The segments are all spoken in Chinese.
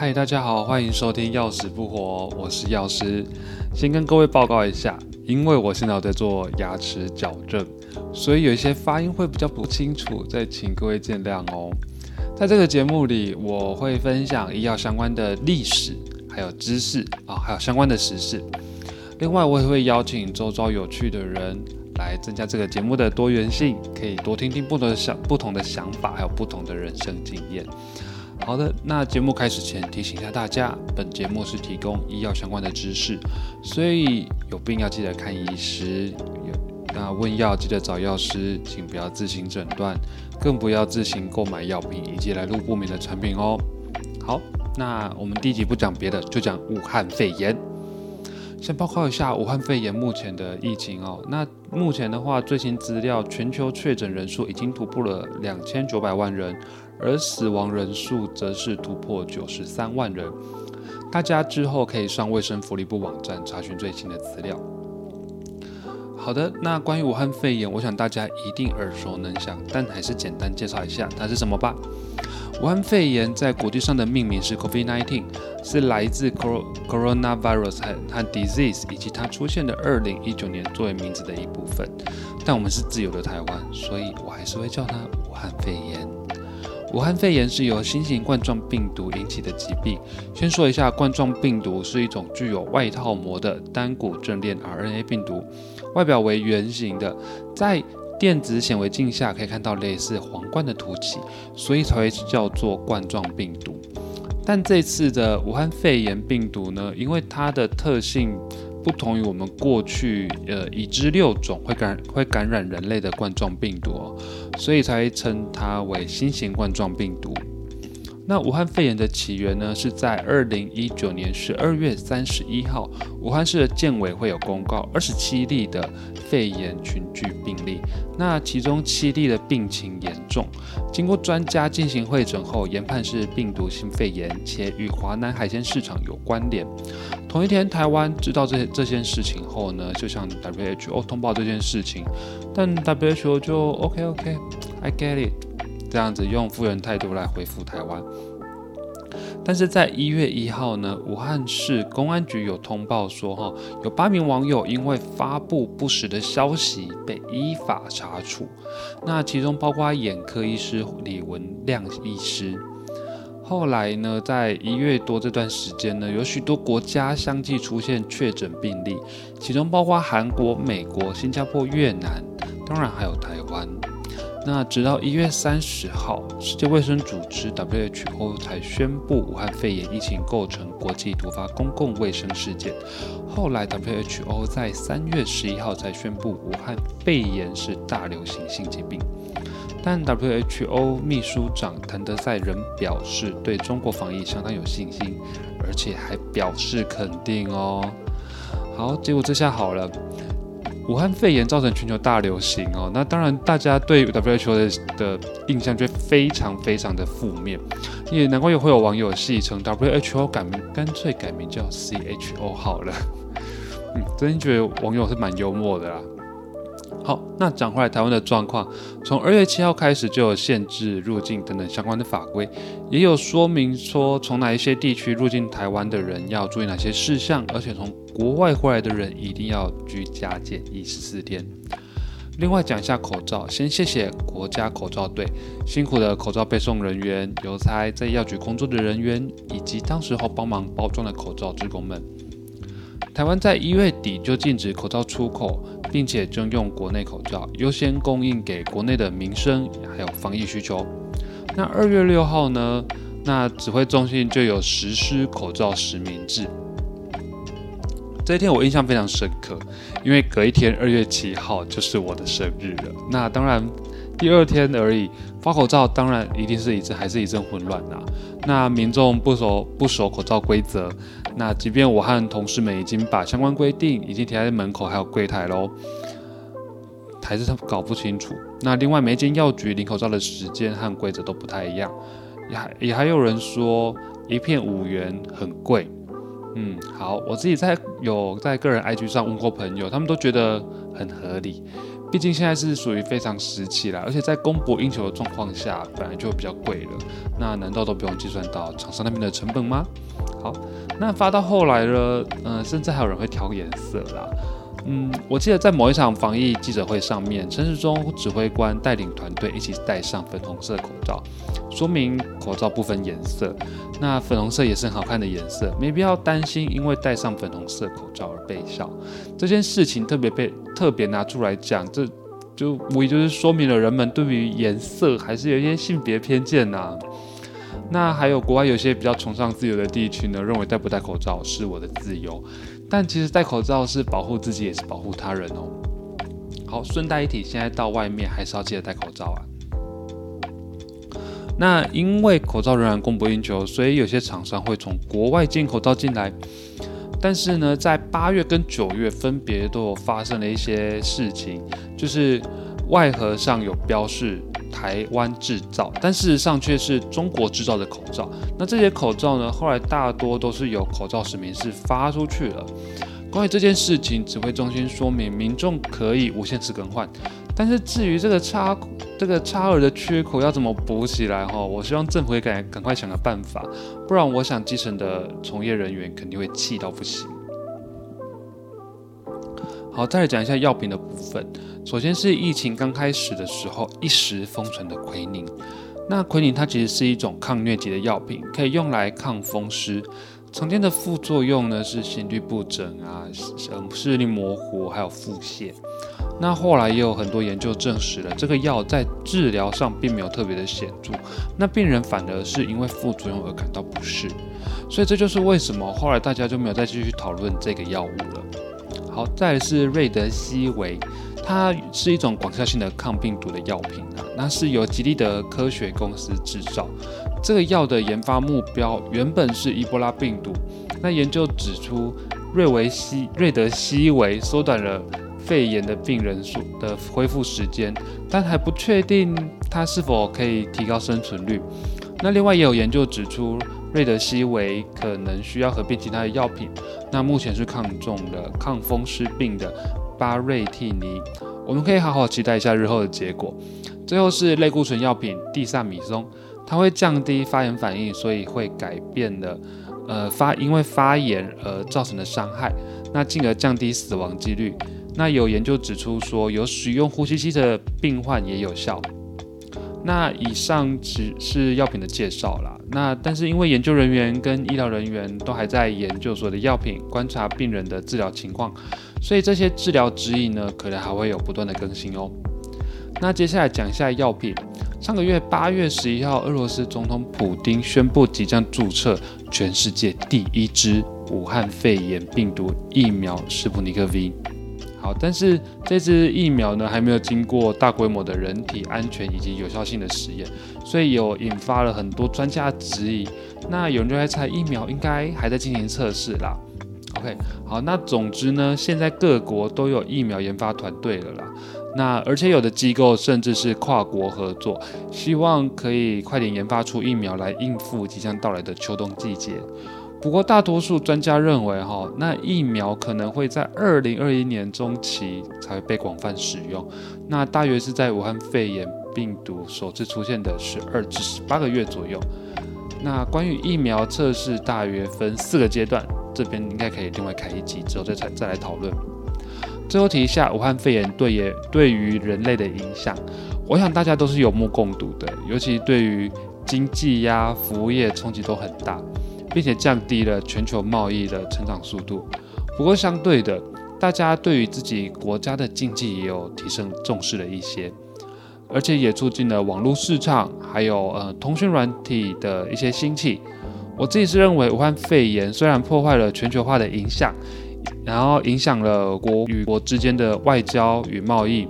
嗨，大家好，欢迎收听药死不活，我是药师。先跟各位报告一下，因为我现在在做牙齿矫正，所以有一些发音会比较不清楚，再请各位见谅哦。在这个节目里，我会分享医药相关的历史，还有知识啊，还有相关的时事。另外，我也会邀请周遭有趣的人来增加这个节目的多元性，可以多听听不同的想、不同的想法，还有不同的人生经验。好的，那节目开始前提醒一下大家，本节目是提供医药相关的知识，所以有病要记得看医师，有那问药记得找药师，请不要自行诊断，更不要自行购买药品以及来路不明的产品哦。好，那我们第一集不讲别的，就讲武汉肺炎。先报告一下武汉肺炎目前的疫情哦。那目前的话，最新资料，全球确诊人数已经突破了两千九百万人。而死亡人数则是突破九十三万人。大家之后可以上卫生福利部网站查询最新的资料。好的，那关于武汉肺炎，我想大家一定耳熟能详，但还是简单介绍一下它是什么吧。武汉肺炎在国际上的命名是 COVID-19，是来自 coronavirus 和 disease 以及它出现的二零一九年作为名字的一部分。但我们是自由的台湾，所以我还是会叫它武汉肺炎。武汉肺炎是由新型冠状病毒引起的疾病。先说一下，冠状病毒是一种具有外套膜的单股正链 RNA 病毒，外表为圆形的，在电子显微镜下可以看到类似皇冠的凸起，所以才会叫做冠状病毒。但这次的武汉肺炎病毒呢，因为它的特性。不同于我们过去呃已知六种会感会感染人类的冠状病毒，所以才称它为新型冠状病毒。那武汉肺炎的起源呢，是在二零一九年十二月三十一号，武汉市的建委会有公告二十七例的肺炎群聚病例，那其中七例的病情严重，经过专家进行会诊后，研判是病毒性肺炎，且与华南海鲜市场有关联。同一天，台湾知道这这件事情后呢，就向 WHO 通报这件事情，但 WHO 就 OK OK，I get it。这样子用复原态度来回复台湾，但是在一月一号呢，武汉市公安局有通报说，哈，有八名网友因为发布不实的消息被依法查处，那其中包括眼科医师李文亮医师。后来呢，在一月多这段时间呢，有许多国家相继出现确诊病例，其中包括韩国、美国、新加坡、越南，当然还有台湾。那直到一月三十号，世界卫生组织 WHO 才宣布武汉肺炎疫情构成国际突发公共卫生事件。后来 WHO 在三月十一号才宣布武汉肺炎是大流行性疾病。但 WHO 秘书长谭德赛仍表示对中国防疫相当有信心，而且还表示肯定哦。好，结果这下好了。武汉肺炎造成全球大流行哦，那当然大家对 WHO 的的印象就非常非常的负面，也难怪也会有网友戏称 WHO 改名干脆改名叫 CHO 好了，嗯，真心觉得网友是蛮幽默的啦。好，那讲回来台湾的状况，从二月七号开始就有限制入境等等相关的法规，也有说明说从哪一些地区入境台湾的人要注意哪些事项，而且从国外回来的人一定要居家检疫十四天。另外讲一下口罩，先谢谢国家口罩队辛苦的口罩配送人员、邮差、在药局工作的人员，以及当时候帮忙包装的口罩职工们。台湾在一月底就禁止口罩出口。并且征用国内口罩，优先供应给国内的民生还有防疫需求。那二月六号呢？那指挥中心就有实施口罩实名制。这一天我印象非常深刻，因为隔一天二月七号就是我的生日了。那当然第二天而已，发口罩当然一定是一阵还是一阵混乱啊。那民众不守不守口罩规则。那即便我和同事们已经把相关规定已经贴在门口还有柜台喽，还是他搞不清楚。那另外每间药局领口罩的时间和规则都不太一样，也还也还有人说一片五元很贵，嗯，好，我自己在有在个人 IG 上问过朋友，他们都觉得很合理。毕竟现在是属于非常时期啦，而且在供不应求的状况下，本来就比较贵了。那难道都不用计算到厂商那边的成本吗？好，那发到后来了，嗯，甚至还有人会调颜色啦。嗯，我记得在某一场防疫记者会上面，陈时中指挥官带领团队一起戴上粉红色口罩，说明口罩不分颜色。那粉红色也是很好看的颜色，没必要担心因为戴上粉红色口罩而被笑。这件事情特别被特别拿出来讲，这就无疑就是说明了人们对于颜色还是有一些性别偏见呐。那还有国外有些比较崇尚自由的地区呢，认为戴不戴口罩是我的自由，但其实戴口罩是保护自己也是保护他人哦。好，顺带一提，现在到外面还是要记得戴口罩啊。那因为口罩仍然供不应求，所以有些厂商会从国外进口罩进来。但是呢，在八月跟九月分别都有发生了一些事情，就是外盒上有标示台湾制造，但事实上却是中国制造的口罩。那这些口罩呢，后来大多都是由口罩实名制发出去了。关于这件事情，指挥中心说明民众可以无限次更换。但是至于这个差这个差额的缺口要怎么补起来哈？我希望政府也赶赶快想个办法，不然我想基层的从业人员肯定会气到不行。好，再来讲一下药品的部分。首先是疫情刚开始的时候一时封存的奎宁。那奎宁它其实是一种抗疟疾的药品，可以用来抗风湿。常见的副作用呢是心律不整啊，嗯，视力模糊，还有腹泻。那后来也有很多研究证实了，这个药在治疗上并没有特别的显著，那病人反而是因为副作用而感到不适，所以这就是为什么后来大家就没有再继续讨论这个药物了。好，再是瑞德西韦，它是一种广效性的抗病毒的药品啊，那是由吉利德科学公司制造。这个药的研发目标原本是伊波拉病毒，那研究指出瑞维西瑞德西韦缩短了。肺炎的病人数的恢复时间，但还不确定它是否可以提高生存率。那另外也有研究指出，瑞德西韦可能需要合并其他的药品。那目前是抗重的抗风湿病的巴瑞替尼，我们可以好好期待一下日后的结果。最后是类固醇药品地萨米松，它会降低发炎反应，所以会改变了呃发因为发炎而造成的伤害，那进而降低死亡几率。那有研究指出说，有使用呼吸机的病患也有效。那以上只是药品的介绍啦。那但是因为研究人员跟医疗人员都还在研究所的药品，观察病人的治疗情况，所以这些治疗指引呢，可能还会有不断的更新哦。那接下来讲一下药品。上个月八月十一号，俄罗斯总统普京宣布即将注册全世界第一支武汉肺炎病毒疫苗——斯普尼克 V。好，但是这支疫苗呢，还没有经过大规模的人体安全以及有效性的实验，所以有引发了很多专家质疑。那有人就在猜，疫苗应该还在进行测试啦。OK，好，那总之呢，现在各国都有疫苗研发团队了啦。那而且有的机构甚至是跨国合作，希望可以快点研发出疫苗来应付即将到来的秋冬季节。不过，大多数专家认为，哈，那疫苗可能会在二零二一年中期才会被广泛使用，那大约是在武汉肺炎病毒首次出现的十二至十八个月左右。那关于疫苗测试，大约分四个阶段，这边应该可以另外开一集之后再再再来讨论。最后提一下，武汉肺炎对也对于人类的影响，我想大家都是有目共睹的，尤其对于经济呀、服务业冲击都很大。并且降低了全球贸易的成长速度。不过，相对的，大家对于自己国家的经济也有提升重视了一些，而且也促进了网络市场，还有呃通讯软体的一些兴起。我自己是认为，武汉肺炎虽然破坏了全球化的影响，然后影响了国与国之间的外交与贸易。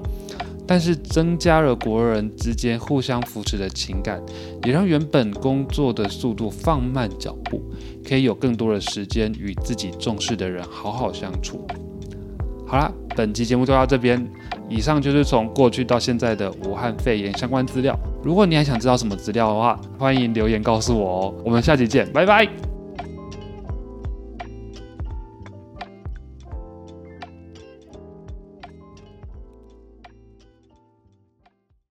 但是增加了国人之间互相扶持的情感，也让原本工作的速度放慢脚步，可以有更多的时间与自己重视的人好好相处。好啦，本期节目就到这边，以上就是从过去到现在的武汉肺炎相关资料。如果你还想知道什么资料的话，欢迎留言告诉我哦。我们下期见，拜拜。